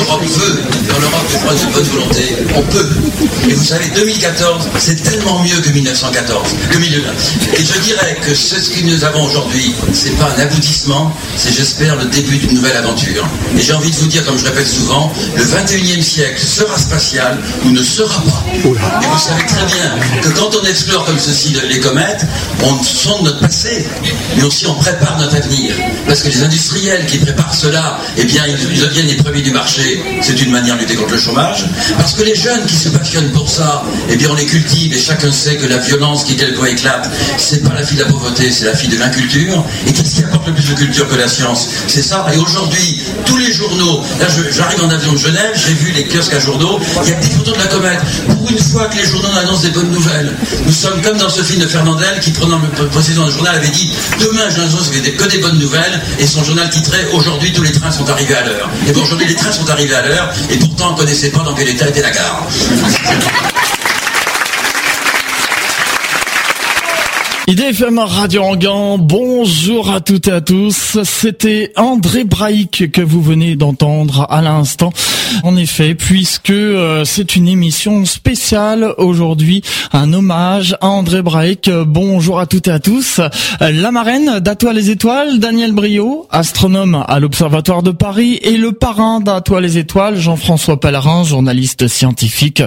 l'Europe veut, quand l'Europe fait preuve de bonne volonté, on peut. Et vous savez, 2014, c'est tellement mieux que 1914, que 2001. Et je dirais que ce que nous avons aujourd'hui, c'est pas un aboutissement, c'est j'espère le début d'une nouvelle aventure. Et j'ai envie de vous dire, comme je répète souvent, le 21e siècle sera spatial ou ne sera pas. Et vous savez très bien que quand on explore comme ceci les comètes, on sonde notre passé, mais aussi on prépare notre avenir. Parce que les industriels qui préparent cela, eh bien, ils deviennent les premiers du marché. C'est une manière de contre le chômage. Parce que les jeunes qui se passionnent pour ça, eh bien, on les cultive et chacun sait que la violence qui quelquefois éclate, c'est pas la fille de la pauvreté, c'est la fille de l'inculture. Et qu'est-ce qui apporte le plus de culture que la science? C'est ça. Et aujourd'hui, tous les journaux, là, j'arrive en avion de Genève, j'ai vu les kiosques à journaux, il y a des photos de la comète. Pour une fois que les journaux annoncent des bonnes nouvelles, nous sommes comme dans ce film de Fernandel qui, prenant le journal, avait dit Demain, je n'annonce que des bonnes nouvelles, et son journal titrait Aujourd'hui, tous les trains sont arrivés à l'heure. Et bon, aujourd'hui, les trains sont arrivés à l'heure, et pourtant, on ne connaissait pas dans quel état était la gare. IDFM Radio Anguin, bonjour à toutes et à tous. C'était André Braïc que vous venez d'entendre à l'instant. En effet, puisque euh, c'est une émission spéciale aujourd'hui, un hommage à André Braïc. Bonjour à toutes et à tous. La marraine d'Atoile les Étoiles, Daniel Brio, astronome à l'Observatoire de Paris, et le parrain d'Atoile les Étoiles, Jean-François Pellerin, journaliste scientifique,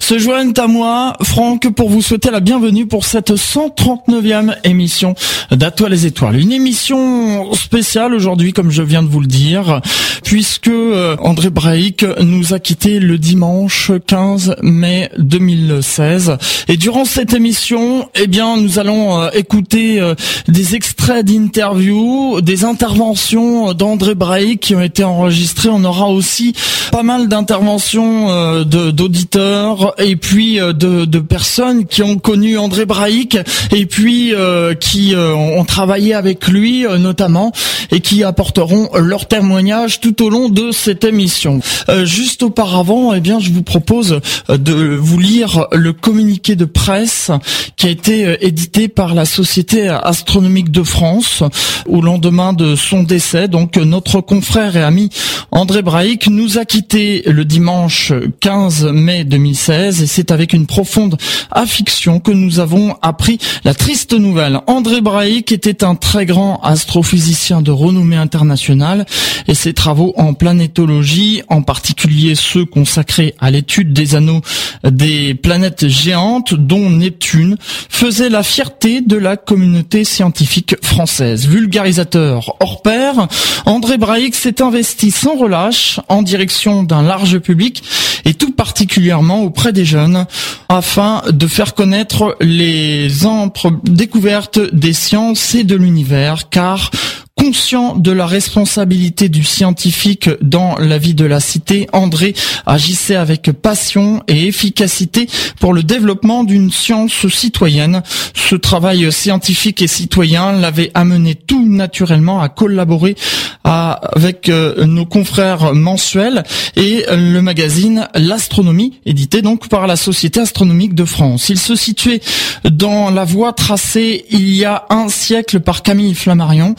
se joignent à moi, Franck, pour vous souhaiter la bienvenue pour cette 139 émission d'Atoile les Étoiles. Une émission spéciale aujourd'hui, comme je viens de vous le dire, puisque euh, André Braic nous a quitté le dimanche 15 mai 2016. Et durant cette émission, eh bien, nous allons euh, écouter euh, des extraits d'interviews, des interventions d'André Braic qui ont été enregistrées. On aura aussi pas mal d'interventions d'auditeurs et puis de, de personnes qui ont connu André Braic et puis euh, qui euh, ont travaillé avec lui euh, notamment et qui apporteront leur témoignage tout au long de cette émission. juste auparavant, eh bien, je vous propose de vous lire le communiqué de presse qui a été édité par la Société astronomique de France au lendemain de son décès. Donc notre confrère et ami André Braic nous a quitté le dimanche 15 mai 2016 et c'est avec une profonde affliction que nous avons appris la triste nouvelle. André Braic était un très grand astrophysicien de renommée internationale et ses travaux en planétologie, en particulier ceux consacrés à l'étude des anneaux des planètes géantes, dont Neptune, faisaient la fierté de la communauté scientifique française. Vulgarisateur hors pair, André Braic s'est investi sans relâche en direction d'un large public et tout particulièrement auprès des jeunes afin de faire connaître les ampres découverte des sciences et de l'univers, car Conscient de la responsabilité du scientifique dans la vie de la cité, André agissait avec passion et efficacité pour le développement d'une science citoyenne. Ce travail scientifique et citoyen l'avait amené tout naturellement à collaborer avec euh, nos confrères mensuels et le magazine L'Astronomie, édité donc par la Société astronomique de France. Il se situait dans la voie tracée il y a un siècle par Camille Flammarion,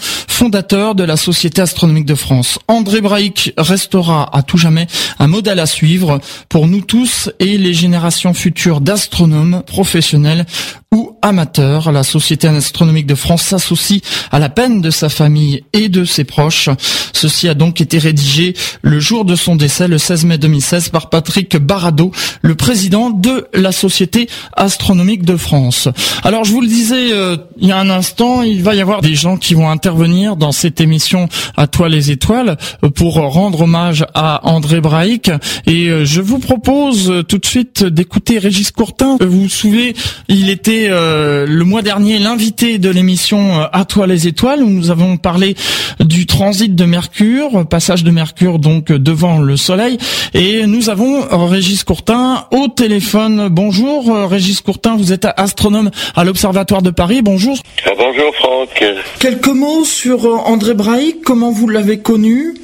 de la Société astronomique de France. André Braic restera à tout jamais un modèle à suivre pour nous tous et les générations futures d'astronomes professionnels ou amateurs. La Société astronomique de France s'associe à la peine de sa famille et de ses proches. Ceci a donc été rédigé le jour de son décès, le 16 mai 2016, par Patrick Barado, le président de la Société astronomique de France. Alors je vous le disais euh, il y a un instant, il va y avoir des gens qui vont intervenir dans cette émission à toi les étoiles pour rendre hommage à André Braic et euh, je vous propose tout de suite d'écouter Régis Courtin. Vous vous souvenez, il était euh, le mois dernier l'invité de l'émission euh, À toi les étoiles où nous avons parlé du transit de Mercure, passage de Mercure donc devant le Soleil et nous avons Régis Courtin au téléphone. Bonjour euh, Régis Courtin, vous êtes astronome à l'Observatoire de Paris. Bonjour. Ah, bonjour Franck. Quelques mots sur André Braic, comment vous l'avez connu?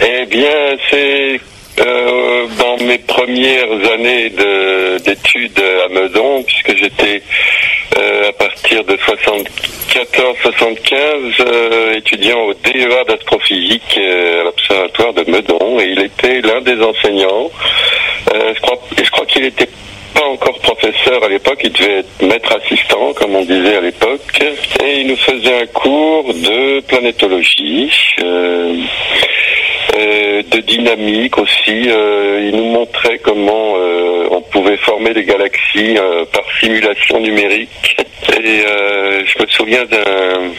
Eh bien, c'est euh, dans mes premières années d'études à Meudon, puisque j'étais à partir de 74-75, étudiant au DEA d'astrophysique à l'Observatoire de Meudon, et il était l'un des enseignants. je crois qu'il était pas encore professeur à l'époque, il devait être maître assistant, comme on disait à l'époque, et il nous faisait un cours de planétologie. Euh, euh, de dynamique aussi. Euh, il nous montrait comment on pouvait former des galaxies par simulation numérique. Et je me souviens d'un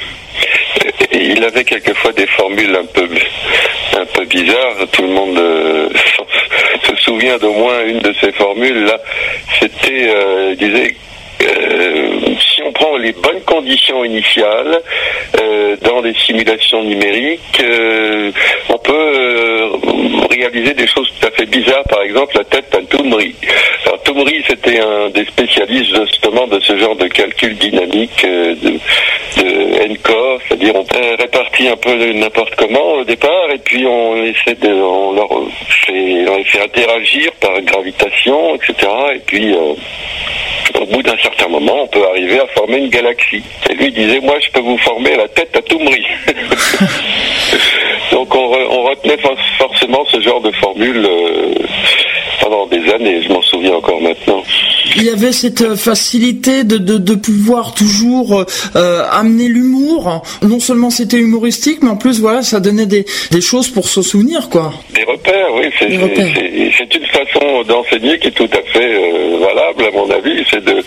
il avait quelquefois des formules un peu un peu bizarres. Tout le monde euh, se souvient d'au moins une de ces formules. Là, c'était, euh, disait euh, si on prend les bonnes conditions initiales euh, dans des simulations numériques, euh, on peut réaliser des choses tout à fait bizarres. Par exemple, la tête à Toumri. Alors Toumri, c'était un des spécialistes justement de ce genre de calcul dynamique de, de NCOR, c'est-à-dire on répartit un peu n'importe comment au départ et puis on essaie de, on leur fait, les fait interagir par gravitation, etc. Et puis au bout d'un certain moment, on peut arriver à former une galaxie. Et lui disait, moi, je peux vous former la tête à Toumri. Donc on, retenait forcément ce genre de formule euh, pendant des années, je m'en souviens encore maintenant. Il y avait cette euh, facilité de, de, pouvoir toujours euh, amener l'humour. Non seulement c'était humoristique, mais en plus, voilà, ça donnait des, des choses pour se souvenir, quoi. Des repères, oui. C'est une façon d'enseigner qui est tout à fait valable, à mon avis. C'est de,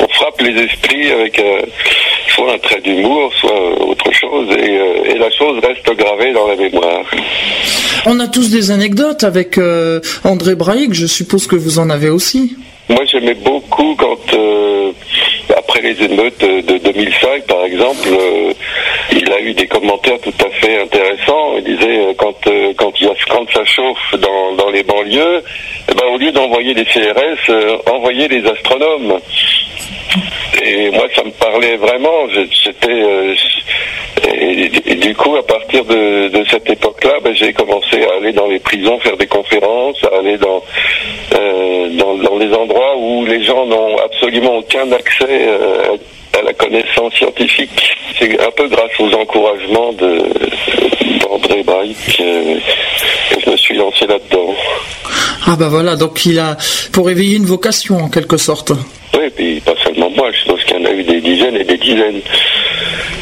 on frappe les esprits avec soit un trait d'humour, soit autre chose, et, et, la chose reste gravée dans la mémoire. On a tous des anecdotes avec André Braïc, je suppose que vous en avez aussi. Moi, j'aimais beaucoup quand, euh, après les émeutes de 2005, par exemple, euh, il a eu des commentaires tout à fait intéressants. Il disait euh, quand quand il y a, quand ça chauffe dans, dans les banlieues, eh ben, au lieu d'envoyer des CRS, envoyer des astronomes. Et moi, ça me parlait vraiment. J'étais et, du coup, à partir de, de cette époque-là, ben, j'ai commencé à aller dans les prisons faire des conférences, à aller dans dans, dans les endroits où les gens n'ont absolument aucun accès euh, à la connaissance scientifique. C'est un peu grâce aux encouragements d'André Braïc que je me suis lancé là-dedans. Ah bah voilà, donc il a pour éveiller une vocation en quelque sorte. Oui, et puis moi, je pense qu'il y en a eu des dizaines et des dizaines.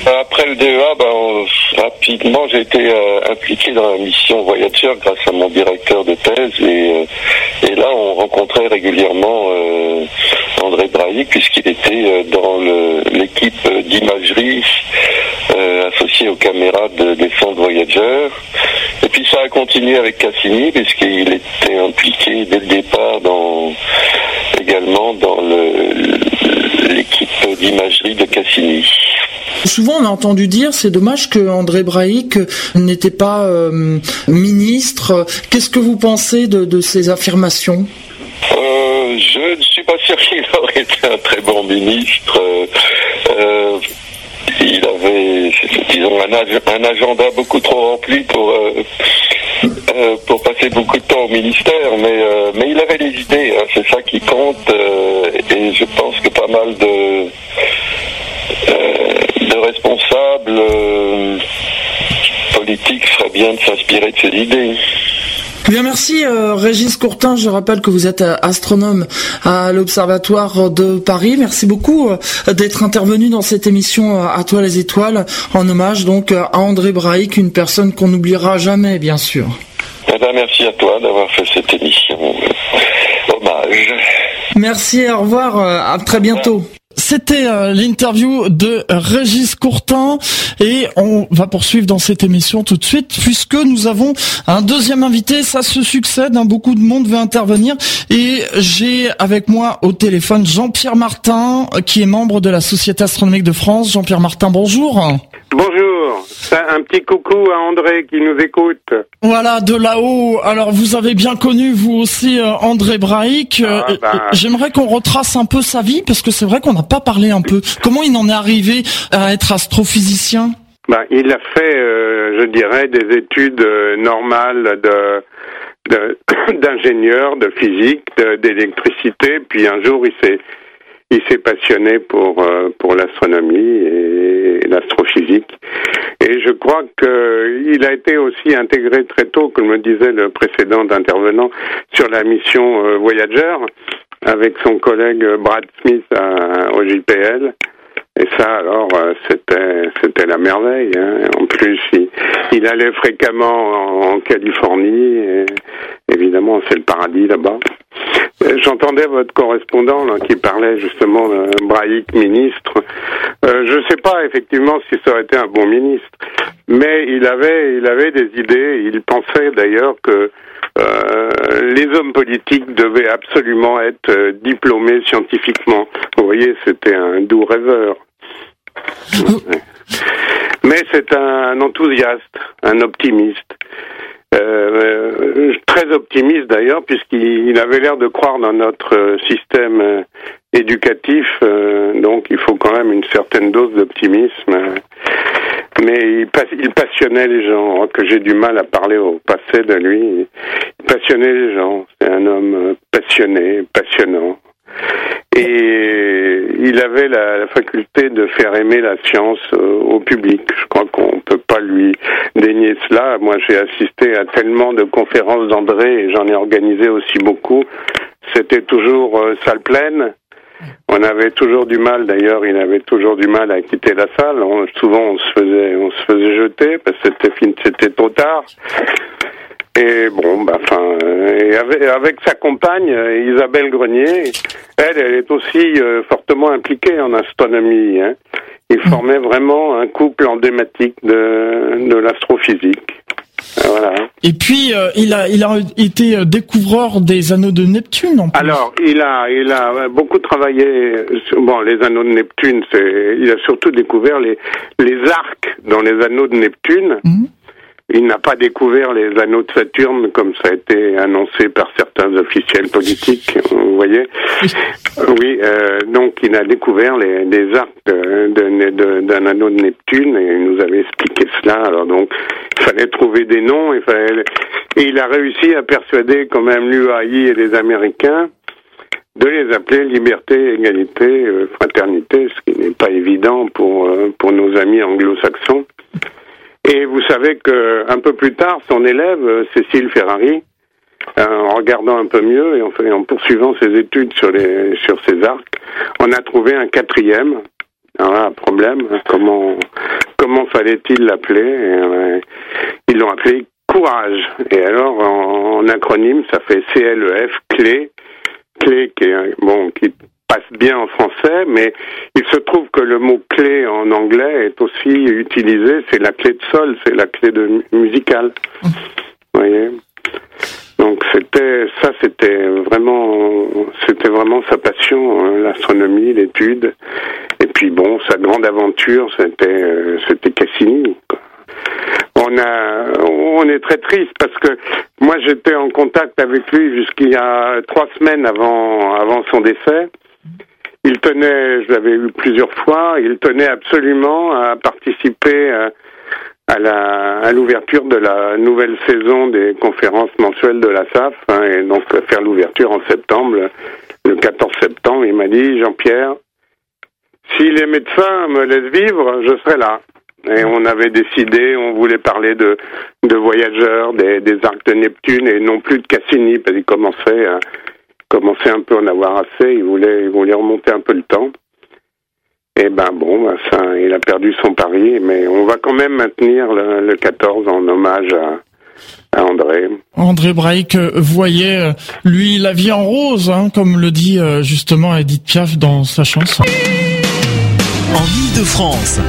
Après le DEA, ben, rapidement, j'ai été euh, impliqué dans la mission Voyager grâce à mon directeur de thèse. Et, euh, là, on rencontrait régulièrement euh, André Brailly, puisqu'il était dans l'équipe d'imagerie associée aux caméras de, des sondes Voyager. Et puis ça a continué avec Cassini, puisqu'il était impliqué dès le départ dans, également dans l'équipe d'imagerie de Cassini. Souvent, on a entendu dire, c'est dommage que André Braic n'était pas euh, ministre. Qu'est-ce que vous pensez de, ces affirmations? Euh, Je ne suis pas sûr qu'il aurait été un très bon ministre. Euh, il avait, disons, un, agenda beaucoup trop rempli pour pour passer beaucoup de temps au ministère, mais mais il avait des idées. Hein, c'est ça qui compte, et je pense que pas mal de de responsables euh, politiques ferait bien de s'inspirer de ces idées. Bien, merci euh, Régis Courtin. Je rappelle que vous êtes euh, astronome à l'Observatoire de Paris. Merci beaucoup d'être intervenu dans cette émission À toi les étoiles, en hommage donc à André Braic, une personne qu'on n'oubliera jamais, bien sûr. Eh ben, merci à toi d'avoir fait cette émission. Hommage. Merci, au revoir, à très bientôt. C'était euh, l'interview de Régis Courtin et on va poursuivre dans cette émission tout de suite puisque nous avons un deuxième invité. Ça se succède, hein, beaucoup de monde veut intervenir et j'ai avec moi au téléphone Jean-Pierre Martin qui est membre de la Société astronomique de France. Jean-Pierre Martin, bonjour. Bonjour, un petit coucou à André qui nous écoute. Voilà, de là-haut. Alors vous avez bien connu vous aussi euh, André Braic. Ah, euh, bah. J'aimerais qu'on retrace un peu sa vie parce que c'est vrai qu'on n'a pas parlé un peu. Comment il en est arrivé à être astrophysicien? Bah, il a fait, euh, je dirais, des études normales de d'ingénieur, de, physique, d'électricité. Puis un jour, il s'est passionné pour euh, pour l'astronomie et, l'astrophysique. Et je crois qu'il a été aussi intégré très tôt, comme me disait le précédent intervenant, sur la mission euh, Voyager avec son collègue Brad Smith au JPL. Et ça, alors, euh, c'était c'était la merveille. Hein. En plus, il, allait fréquemment en, Californie. Évidemment, c'est le paradis là-bas. Euh, j'entendais votre correspondant qui parlait justement d'un Braïc ministre. Euh, je ne sais pas effectivement si ça aurait été un bon ministre, mais il avait il avait des idées. Il pensait d'ailleurs que les hommes politiques devaient absolument être euh, diplômés scientifiquement. Vous voyez, c'était un doux rêveur. Mais c'est un enthousiaste, un optimiste. Euh, très optimiste d'ailleurs, puisqu'il avait l'air de croire dans notre système éducatif, donc il faut quand même une certaine dose d'optimisme mais il, il, passionnait les gens, que j'ai du mal à parler au passé de lui. Il passionnait les gens, c'est un homme euh, passionné, passionnant. Et il avait la, faculté de faire aimer la science euh, au public. Je crois qu'on ne peut pas lui dénier cela. Moi, j'ai assisté à tellement de conférences d'André et j'en ai organisé aussi beaucoup. C'était toujours euh, salle pleine on avait toujours du mal, d'ailleurs, il avait toujours du mal à quitter la salle. souvent, on se faisait, on se faisait jeter parce que c'était c'était trop tard. Et bon, bah, enfin, avec, sa compagne Isabelle Grenier, elle, elle est aussi euh, fortement impliquée en astronomie. Hein. Ils formaient vraiment un couple emblématique de l'astrophysique. Et puis euh, il a il a été découvreur des anneaux de Neptune. En Alors il a il a beaucoup travaillé sur, bon les anneaux de Neptune. C'est il a surtout découvert les les arcs dans les anneaux de Neptune. Mhm. Il n'a pas découvert les anneaux de Saturne comme ça a été annoncé par certains officiels politiques, vous voyez. Oui, euh, donc il a découvert les, les arcs d'un anneau de Neptune et il nous avait expliqué cela. Alors donc, il fallait trouver des noms, il fallait, et il a réussi à persuader quand même l'UAI et les Américains de les appeler liberté, égalité, euh, fraternité, ce qui n'est pas évident pour euh, pour nos amis anglo-saxons. Et vous savez que un peu plus tard, son élève euh, Cécile Ferrari, euh, en regardant un peu mieux et en, fait, en poursuivant ses études sur les sur ces arcs, on a trouvé un quatrième. Alors un problème, comment comment fallait-il l'appeler euh, Ils l'ont appelé courage. Et alors en, acronyme, ça fait CLEF, clé, clé qui est bon qui passe bien en français, mais il se trouve que le mot clé en anglais est aussi utilisé, c'est la clé de sol, c'est la clé de musicale. Vous voyez? Donc c'était ça, c'était vraiment, c'était vraiment sa passion, hein, l'astronomie, l'étude. Et puis bon, sa grande aventure, c'était, euh, c'était Cassini. On a, on est très triste parce que moi j'étais en contact avec lui jusqu'il y a trois semaines avant, avant son décès. Il tenait, je l'avais eu plusieurs fois, il tenait absolument à participer à, à la à l'ouverture de la nouvelle saison des conférences mensuelles de la SAF hein, et donc faire l'ouverture en septembre, le 14 septembre. Il m'a dit Jean-Pierre, si les médecins me laissent vivre, je serai là. Et on avait décidé, on voulait parler de, de voyageurs, des, des arcs de Neptune et non plus de Cassini, parce qu'il commençait à, commençait un peu à en avoir assez, il voulait, il voulait remonter un peu le temps. Et ben bon, ben ça, il a perdu son pari, mais on va quand même maintenir le, 14 en hommage à, à André. André Braik voyait, euh, lui, la vie en rose, hein, comme le dit euh, justement Edith Piaf dans sa chanson. En Ile-de-France,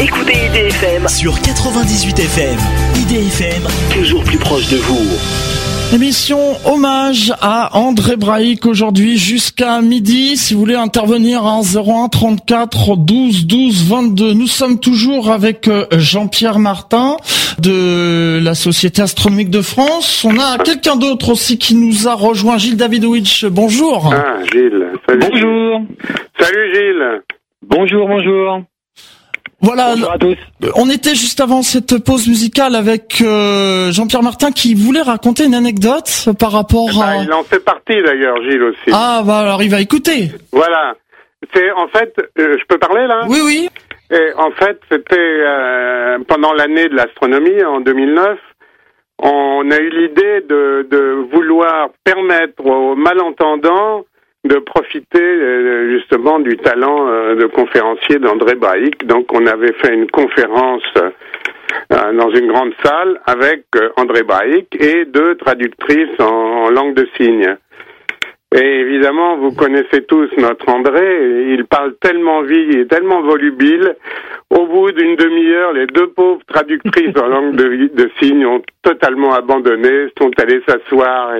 écoutez IDFM sur 98 FM. IDFM, toujours plus proche de vous. Émission hommage à André Braïc aujourd'hui jusqu'à midi. Si vous voulez intervenir en 01 34 12 12 22. Nous sommes toujours avec euh, Jean-Pierre Martin de la Société Astronomique de France. On a quelqu'un d'autre aussi qui nous a rejoint, Gilles Davidovich. Bonjour. Ah, Gilles. Salut. Bonjour. Salut Gilles. Bonjour, bonjour. Voilà, on était juste avant cette pause musicale avec euh, Jean-Pierre Martin qui voulait raconter une anecdote par rapport eh ben, à... Il en fait partie d'ailleurs, Gilles aussi. Ah bah alors il va écouter. Voilà. c'est en fait, je peux parler là? Oui, oui. Et en fait, c'était pendant l'année de l'astronomie en 2009 on a eu l'idée de, de, vouloir permettre aux malentendants de profiter euh, justement du talent euh, de conférencier d'André Braic. Donc on avait fait une conférence euh, dans une grande salle avec André Braic et deux traductrices en langue de signes. Et évidemment, vous connaissez tous notre André, il parle tellement vite, il est tellement volubile. Au bout d'une demi-heure, les deux pauvres traductrices en langue de, de signes ont totalement abandonné, sont allées s'asseoir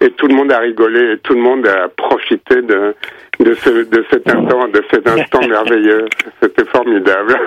et, tout le monde a rigolé, et tout le monde a profité de, de, ce, de cet instant, de cet instant merveilleux. C'était formidable.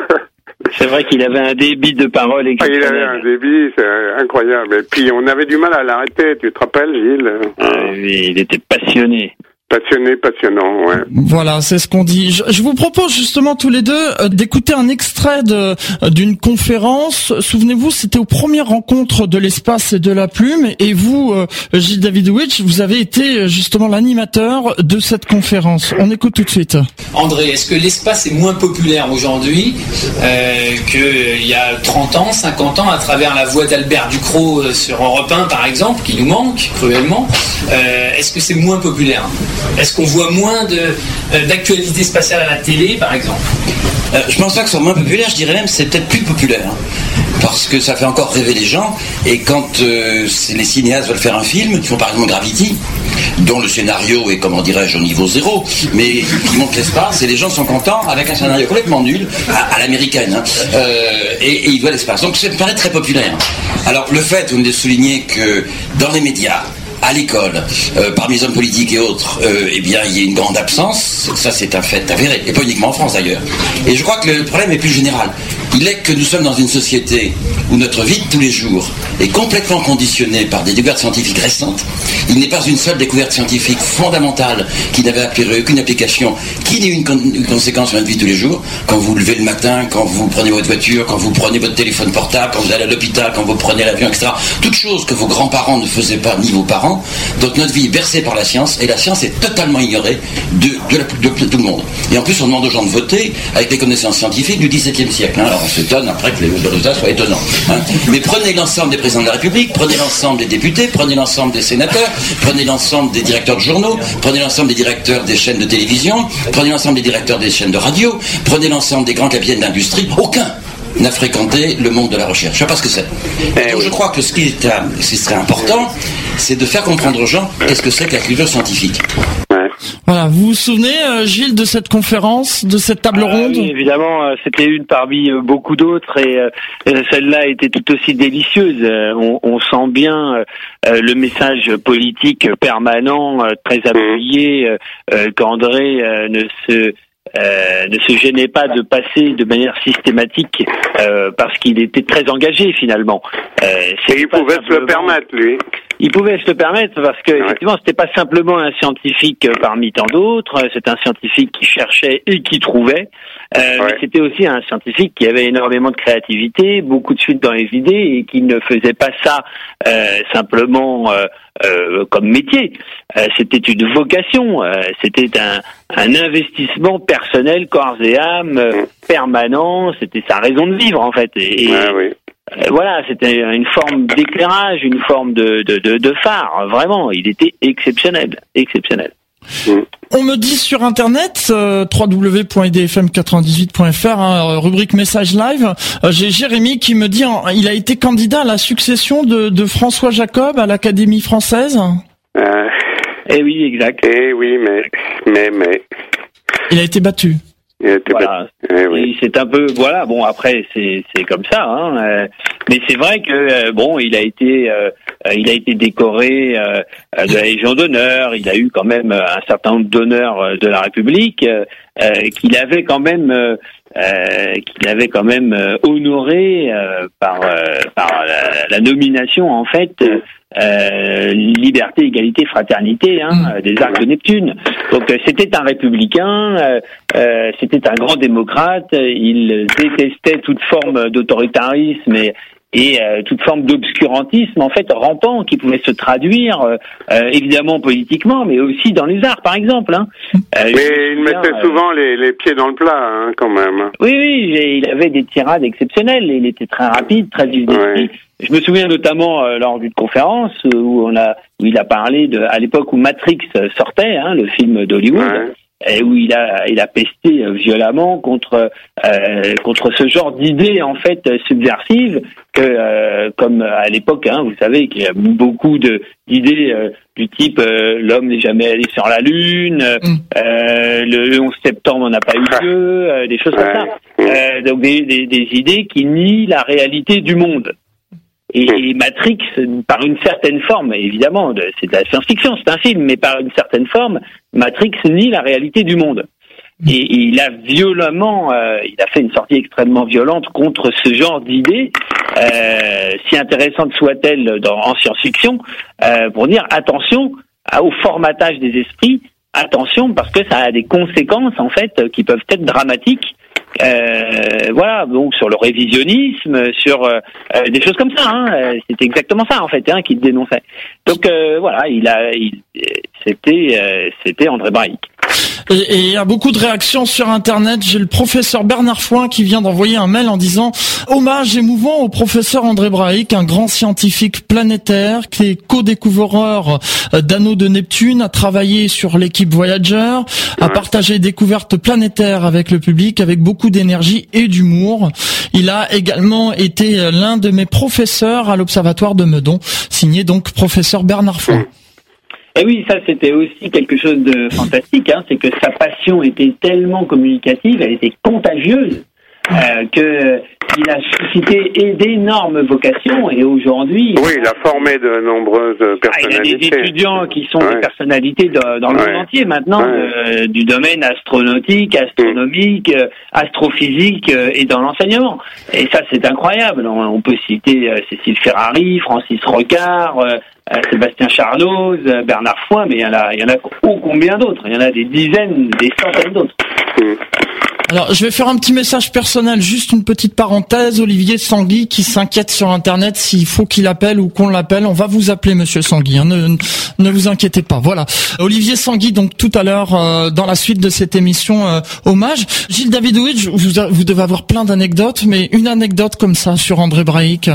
C'est vrai qu'il avait un débit de parole exceptionnel. Ah, il avait un débit, c'est incroyable. Et puis on avait du mal à l'arrêter, tu te rappelles, Gilles? Ah, oui, Il était passionné. Passionné, passionnant, ouais. Voilà, c'est ce qu'on dit. Je, vous propose justement tous les deux euh, d'écouter un extrait de euh, d'une conférence. Souvenez-vous, c'était aux premières rencontres de l'espace et de la plume, et vous, euh, Gilles Davidovich, vous avez été justement l'animateur de cette conférence. On écoute tout de suite. André, est-ce que l'espace est moins populaire aujourd'hui euh, qu'il y a 30 ans, 50 ans, à travers la voix d'Albert Ducrot sur Europe 1, par exemple, qui nous manque cruellement euh, Est-ce que c'est moins populaire? Est-ce qu'on voit moins euh, d'actualité spatiale à la télé, par exemple euh, Je pense pas que ce soit moins populaire, je dirais même c'est peut-être plus populaire. Hein. parce que ça fait encore rêver les gens. Et quand euh, les cinéastes veulent faire un film, qui font par exemple Gravity, dont le scénario est, comment dirais-je, au niveau zéro, mais qui montre l'espace, et les gens sont contents avec un scénario complètement nul, à, l'américaine, hein. et, ils voient l'espace. Donc ça me paraît très populaire. Alors le fait, vous de souligner que dans les médias, à l'école, euh, parmi les hommes politiques et autres, euh, eh bien, il y a une grande absence. Ça, c'est un fait avéré, et pas uniquement en France d'ailleurs. Et je crois que le problème est plus général. Il est que nous sommes dans une société où notre vie de tous les jours est complètement conditionnée par des découvertes scientifiques récentes. Il n'est pas une seule découverte scientifique fondamentale qui n'avait aucune application, qui n'ait une, une, conséquence sur notre vie de tous les jours. Quand vous levez le matin, quand vous prenez votre voiture, quand vous prenez votre téléphone portable, quand vous allez à l'hôpital, quand vous prenez l'avion, etc. Toutes choses que vos grands-parents ne faisaient pas, ni vos parents, donc notre vie est bercée par la science et la science est totalement ignorée de, tout le monde. Et en plus, on demande aux gens de voter avec les connaissances scientifiques du XVIIe siècle. Hein. On s'étonne après que les résultats soient étonnants. Hein. Mais prenez l'ensemble des présidents de la République, prenez l'ensemble des députés, prenez l'ensemble des sénateurs, prenez l'ensemble des directeurs de journaux, prenez l'ensemble des directeurs des chaînes de télévision, prenez l'ensemble des directeurs des chaînes de radio, prenez l'ensemble des grands capitaines d'industrie. Aucun n'a fréquenté le monde de la recherche. Je sais pas ce que c'est. Eh je crois que ce qui, serait important, c'est de faire comprendre aux gens qu'est-ce que c'est que la culture scientifique. Voilà, vous vous souvenez, euh, Gilles, de cette conférence, de cette table ah ronde? Oui, évidemment, euh, c'était une parmi euh, beaucoup d'autres et celle-là était tout aussi délicieuse. On, sent bien le message politique permanent, très appuyé, qu'André ne se euh, ne se gênait pas de passer de manière systématique euh, parce qu'il était très engagé finalement. Euh, Et il pouvait se le permettre, lui. Il pouvait se le permettre parce que effectivement, c'était pas simplement un scientifique parmi tant d'autres. C'est un scientifique qui cherchait et qui trouvait. Euh, c'était aussi un scientifique qui avait énormément de créativité, beaucoup de suite dans les idées et qui ne faisait pas ça euh, simplement euh, euh comme métier. Euh, c'était une vocation, c'était un, un, investissement personnel, corps et âme, mm. permanent. C'était sa raison de vivre en fait. Et, voilà, c'était une forme d'éclairage, une forme de, de, de, de phare. Vraiment, il était exceptionnel, exceptionnel. Mm. On me dit sur internet euh, www.idfm98.fr hein, rubrique message live, euh, j'ai Jérémy qui me dit il a été candidat à la succession de, François Jacob à l'Académie française. Euh, eh oui, exact. Eh oui, mais mais mais il a été battu. Voilà. Eh c'est un peu voilà. Bon après c'est c'est comme ça. Hein. Euh, mais c'est vrai que euh, bon il a été euh, il a été décoré de la Légion d'honneur. Il a eu quand même un certain nombre d'honneurs de la République qu'il avait quand même qu'il avait quand même honoré par par la, nomination en fait euh, liberté, égalité, fraternité, hein, mm. des arcs de Neptune. Donc euh, c'était un républicain, euh, c'était un grand démocrate, il détestait toute forme d'autoritarisme et, et toute forme d'obscurantisme en fait rampant qui pouvait se traduire évidemment politiquement, mais aussi dans les arts par exemple. Hein. mais il mettait souvent les, les, pieds dans le plat hein, quand même. Oui, oui, il avait des tirades exceptionnelles. Il était très rapide, très vif d'esprit. Je me souviens notamment euh, lors d'une conférence où on a où il a parlé de à l'époque où Matrix sortait, hein, le film d'Hollywood. Et où il a il a pesté violemment contre euh, contre ce genre d'idées en fait subversives que euh, comme à l'époque hein, vous savez qu'il y a beaucoup de d'idées du type l'homme n'est jamais allé sur la lune mm. le, 11 septembre on n'a pas eu lieu des choses comme ça. Donc des, des, des idées qui nient la réalité du monde et, Matrix, par une certaine forme, évidemment, c'est de la science-fiction, c'est un film, mais par une certaine forme, Matrix nie la réalité du monde. Et, il a violemment, euh, il a fait une sortie extrêmement violente contre ce genre d'idées, euh, si intéressantes soient-elles en science-fiction, euh, pour dire attention au formatage des esprits, attention parce que ça a des conséquences en fait qui peuvent être dramatiques euh, voilà, donc sur le révisionnisme, sur euh, euh, des choses comme ça. Hein, c'était exactement ça en fait hein, qu'il dénonçait. Donc voilà, il a, c'était, c'était André Braic. Et il y a beaucoup de réactions sur Internet. J'ai le professeur Bernard Foin qui vient d'envoyer un mail en disant hommage émouvant au professeur André Braic, un grand scientifique planétaire qui est co-découvreur d'anneaux de Neptune, a travaillé sur l'équipe Voyager, a partagé découvertes planétaires avec le public avec beaucoup d'énergie et d'humour. Il a également été l'un de mes professeurs à l'Observatoire de Meudon, signé donc professeur Bernard Foin. Et oui, ça c'était aussi quelque chose de fantastique, hein, c'est que sa passion était tellement communicative, elle était contagieuse, euh, que il a suscité d'énormes vocations et aujourd'hui. Oui, il a formé de nombreuses personnalités. Ah, il y a des étudiants qui sont des personnalités dans le monde entier maintenant, euh, du domaine astronautique, astronomique, euh, astrophysique euh, et dans l'enseignement. Et ça, c'est incroyable. On, peut citer Cécile Ferrari, Francis Rocard. Sébastien Charnoz, Bernard Foy, mais il y en a, il y en a combien d'autres Il y en a des dizaines, des centaines d'autres. Alors, je vais faire un petit message personnel, juste une petite parenthèse. Olivier Sangui qui s'inquiète sur Internet s'il faut qu'il appelle ou qu'on l'appelle. On va vous appeler, Monsieur Sangui. Hein. Ne, ne, vous inquiétez pas. Voilà. Olivier Sangui, donc tout à l'heure, euh, dans la suite de cette émission euh, hommage. Gilles Davidovich, vous, vous devez avoir plein d'anecdotes, mais une anecdote comme ça sur André Braic.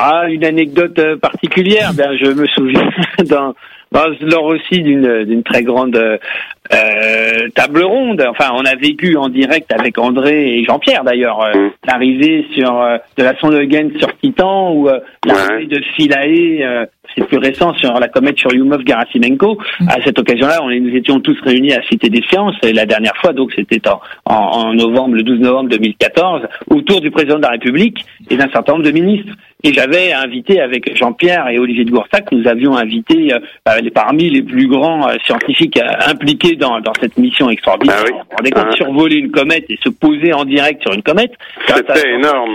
Ah, une anecdote euh, particulière. Ben, je me souviens dans lors aussi d'une très grande euh, table ronde. Enfin, on a vécu en direct avec André et Jean-Pierre d'ailleurs euh, l'arrivée sur euh, de la sonde Huygens sur Titan ou l'arrivée de Philae, c'est plus récent sur la comète sur Yumov Gerasimenko. Mm. À cette occasion-là, on nous étions tous réunis à Cité des Sciences et la dernière fois, donc c'était en, en, novembre, le 12 novembre 2014, autour du président de la République et d'un certain nombre de ministres. Et j'avais invité avec Jean-Pierre et Olivier de Goursac, nous avions invité parmi les plus grands scientifiques impliqués dans, dans cette mission extraordinaire. Ah on rendait compte, ah. survoler une comète et se poser en direct sur une comète. C'était énorme.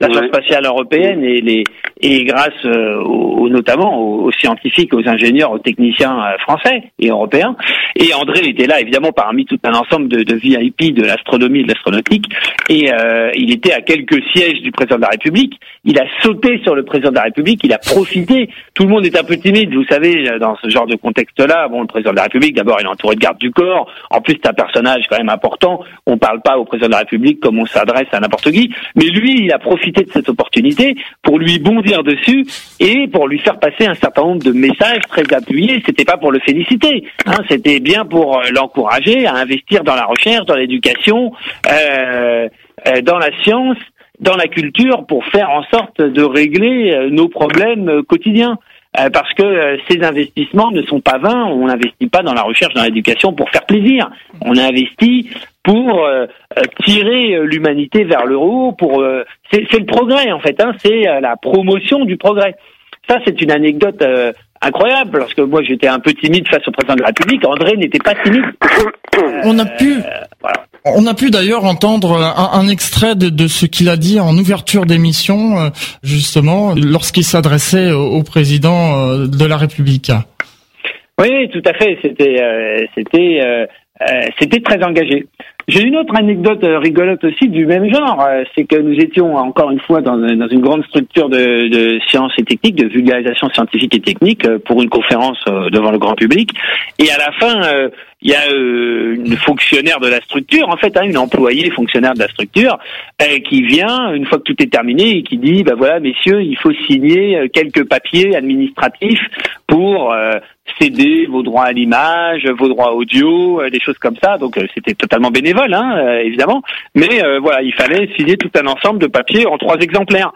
L'Agence spatiale européenne et, les, et grâce euh, aux, notamment aux, scientifiques, aux ingénieurs, aux techniciens euh, français et européens. Et André était là, évidemment, parmi tout un ensemble de, de VIP de l'astronomie et de l'astronautique. Et euh, il était à quelques sièges du président de la République. Il a sauté sur le président de la République. Il a profité. Tout le monde est un peu timide, vous savez, dans ce genre de contexte-là. Bon, le président de la République, d'abord, il est entouré de garde du corps. En plus, c'est un personnage quand même important. On parle pas au président de la République comme on s'adresse à n'importe qui. Mais lui, il a profité de cette opportunité pour lui bondir dessus et pour lui faire passer un certain nombre de messages très appuyés. C'était pas pour le féliciter. Hein, C'était bien pour euh, l'encourager à investir dans la recherche, dans l'éducation, euh, euh, dans la science dans la culture pour faire en sorte de régler nos problèmes quotidiens. Euh, parce que euh, ces investissements ne sont pas vains. On n'investit pas dans la recherche, dans l'éducation pour faire plaisir. On investit pour euh, tirer l'humanité vers le haut. Pour c'est le progrès en fait. Hein, c'est la promotion du progrès. Ça, c'est une anecdote incroyable parce que moi j'étais un peu timide face au président de la République. André n'était pas timide. On a pu. Voilà. On a pu d'ailleurs entendre un, extrait de, ce qu'il a dit en ouverture d'émission, euh, justement, lorsqu'il s'adressait au, président euh, de la République. Oui, tout à fait. C'était, euh, c'était, c'était très engagé. J'ai une autre anecdote rigolote aussi du même genre. C'est que nous étions encore une fois dans, dans une grande structure de, de, sciences et techniques, de vulgarisation scientifique et technique pour une conférence devant le grand public. Et à la fin, il y a euh, une fonctionnaire de la structure, en fait, hein, une employée fonctionnaire de la structure, euh, qui vient une fois que tout est terminé et qui dit, bah voilà, messieurs, il faut signer euh, quelques papiers administratifs pour céder vos droits à l'image, vos droits audio, des choses comme ça. Donc c'était totalement bénévole, hein, évidemment. Mais voilà, il fallait signer tout un ensemble de papiers en trois exemplaires.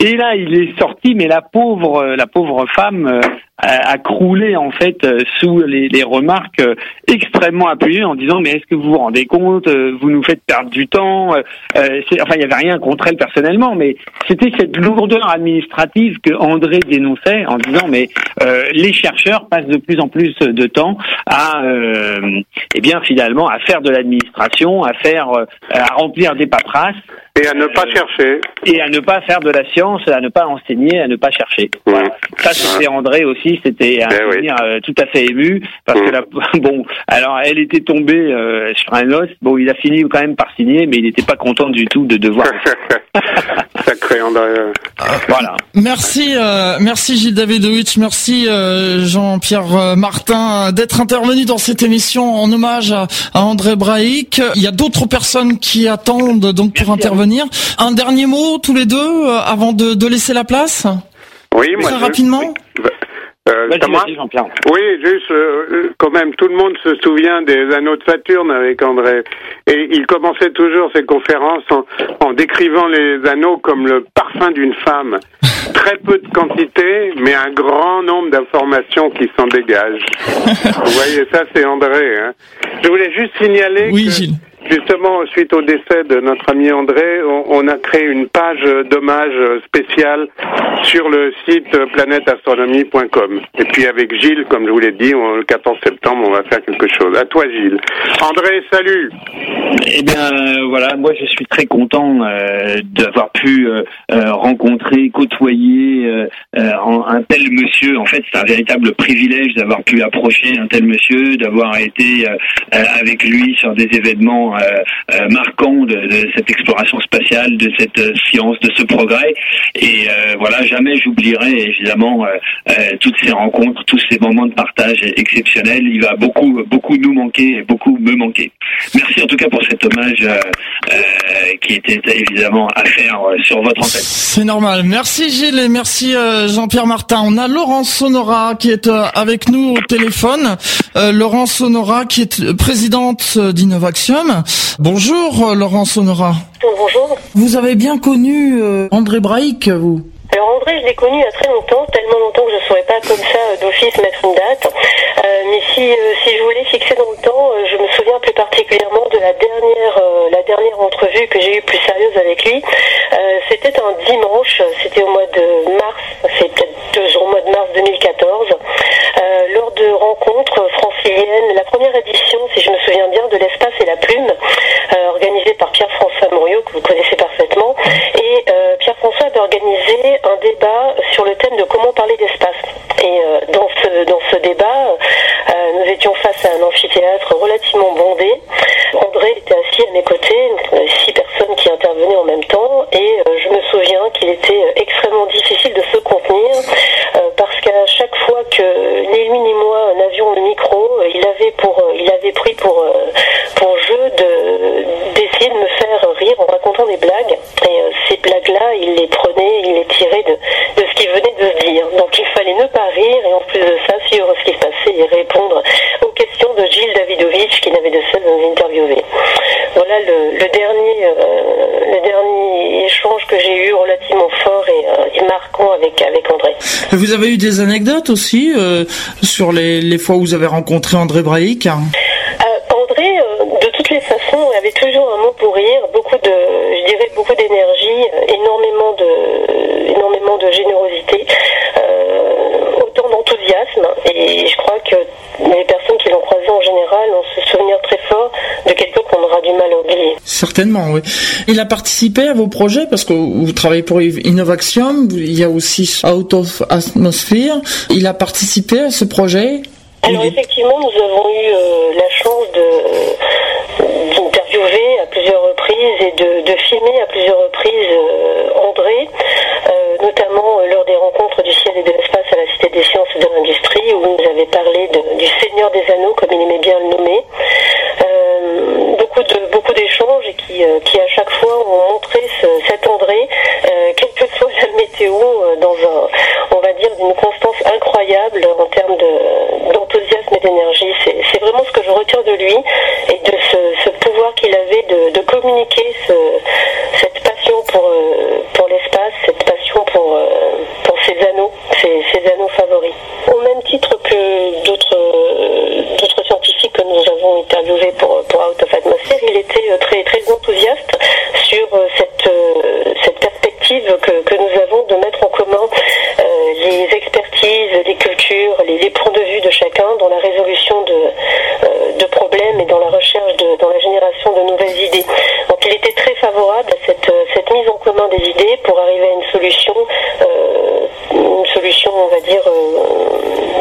Et là, il est sorti, mais la pauvre, la pauvre femme a, croulé en fait sous les, remarques extrêmement appuyé en disant mais est-ce que vous vous rendez compte euh, vous nous faites perdre du temps euh, euh enfin il y avait rien contre elle personnellement mais c'était cette lourdeur administrative que André dénonçait en disant mais euh, les chercheurs passent de plus en plus de temps à eh bien finalement à faire de l'administration à faire à remplir des paperasses et à ne pas chercher. Et à ne pas faire de la science, à ne pas enseigner, à ne pas chercher. Ça, c'était André aussi, c'était un eh souvenir tout à fait ému, parce que la, bon, alors, elle était tombée euh, sur un os. Bon, il a fini quand même par signer, mais il n'était pas content du tout de devoir. Sacré André. Voilà. Merci, euh, merci Gilles Davidovitch, merci euh, Jean-Pierre Martin d'être intervenu dans cette émission en hommage à, André Braïc. Il y a d'autres personnes qui attendent donc pour intervenir. Un dernier mot tous les deux avant de, laisser la place. Oui, moi. Très rapidement. Euh, oui, juste, euh, quand même, tout le monde se souvient des anneaux de Saturne avec André. Et il commençait toujours ses conférences en, en décrivant les anneaux comme le parfum d'une femme. Très peu de quantité, mais un grand nombre d'informations qui s'en dégagent. Vous voyez, ça c'est André. Hein. Je voulais juste signaler oui, Gilles. Justement, suite au décès de notre ami André, on, a créé une page d'hommage spéciale sur le site planèteastronomie.com. Et puis avec Gilles, comme je vous l'ai dit, le 14 septembre, on va faire quelque chose. À toi, Gilles. André, salut. Eh bien, euh, voilà, moi je suis très content euh, d'avoir pu euh, rencontrer, côtoyer un tel monsieur. En fait, c'est un véritable privilège d'avoir pu approcher un tel monsieur, d'avoir été avec lui sur des événements euh, euh, marquant de, cette exploration spatiale, de cette euh, science, de ce progrès. Et voilà, jamais j'oublierai évidemment toutes ces rencontres, tous ces moments de partage exceptionnels. Il va beaucoup, beaucoup nous manquer, beaucoup me manquer. Merci en tout cas pour cet hommage qui était évidemment à faire sur votre antenne. C'est normal. Merci Gilles et merci Jean-Pierre Martin. On a Laurence Sonora qui est avec nous au téléphone. Laurence Sonora qui est présidente d'Innovaxium. Bonjour Laurence Sonora. Bonjour. Vous avez bien connu euh, André Braïc, vous alors André, je l'ai connu il y a très longtemps, tellement longtemps que je ne saurais pas comme ça euh, d'office mettre une date. Euh, mais si, si je voulais fixer dans le temps, je me souviens plus particulièrement de la dernière, la dernière entrevue que j'ai eue plus sérieuse avec lui. c'était un dimanche, c'était au mois de mars, c'est peut-être deux jours, au mois de mars 2014, lors de rencontres la première édition, si je me souviens bien, de l'espace et la plume, organisée par Pierre-François Morio, que vous connaissez parfaitement. Et Pierre-François avait organisé un débat sur le thème de comment parler d'espace. Et euh, dans, ce, dans ce débat, euh, nous étions face à un amphithéâtre relativement bondé. André était assis à mes côtés, six personnes qui intervenaient en même temps, et euh, je me souviens qu'il était extrêmement difficile de se contenir, parce qu'à chaque fois que ni lui ni moi n'avions le micro, il avait pour, il avait pris pour, pour jeu de d'essayer de me faire rire en racontant des blagues. Et ces blagues-là, il les prenait, il les tirait de, de ce qu'il venait de se dire. Donc il fallait ne pas rire et en plus de ça, suivre ce qui se passait et répondre aux questions de Gilles Davidovitch qui n'avait de cesse de nous interviewer. Voilà le, dernier, euh, le dernier échange que j'ai eu relativement fort et, euh, marquant. Vous avez eu des anecdotes aussi euh, sur les, les, fois où vous avez rencontré André André, de toutes les façons, avait toujours un mot pour rire, beaucoup de, je dirais, beaucoup d'énergie, énormément de, énormément de générosité, autant d'enthousiasme. Et je crois que les personnes qui l'ont croisé en général ont ce souvenir très fort de quelqu'un qu'on aura du mal à oublier. Certainement, oui. Il a participé à vos projets parce que vous travaillez pour Innovaxium, il y a aussi Out of Atmosphere. Il a participé à ce projet? Alors effectivement, nous avons eu euh, la chance de d'interviewer reprises et de, de filmer à plusieurs reprises André, notamment lors des rencontres du ciel et de l'espace à la Cité des sciences et de l'industrie, où il nous avait parlé du Seigneur des Anneaux, comme il aimait bien le nommer. beaucoup de beaucoup d'échanges et qui, qui à chaque fois ont montré cet André, quelle que soit la météo, dans un, on va dire, d'une constance incroyable en termes d'enthousiasme et d'énergie. C'est vraiment ce que je retiens de lui et de ce, pouvoir qu'il avait de, communiquer cette passion pour, euh, pour l'espace, cette passion pour, euh, anneaux, ses, anneaux favoris. Au même titre que d'autres d'autres scientifiques que nous avons interviewés pour, pour Out of Atmosphere, il était très, très enthousiaste sur cette, cette perspective que, que nous avons de mettre en commun les expertises, les cultures, les, points de vue de chacun dans la résolution de, euh, de problèmes et dans la recherche, dans la génération de nouvelles idées. Donc il était très favorable à cette, euh, cette mise en commun des idées pour arriver à une solution, euh, une solution, on va dire,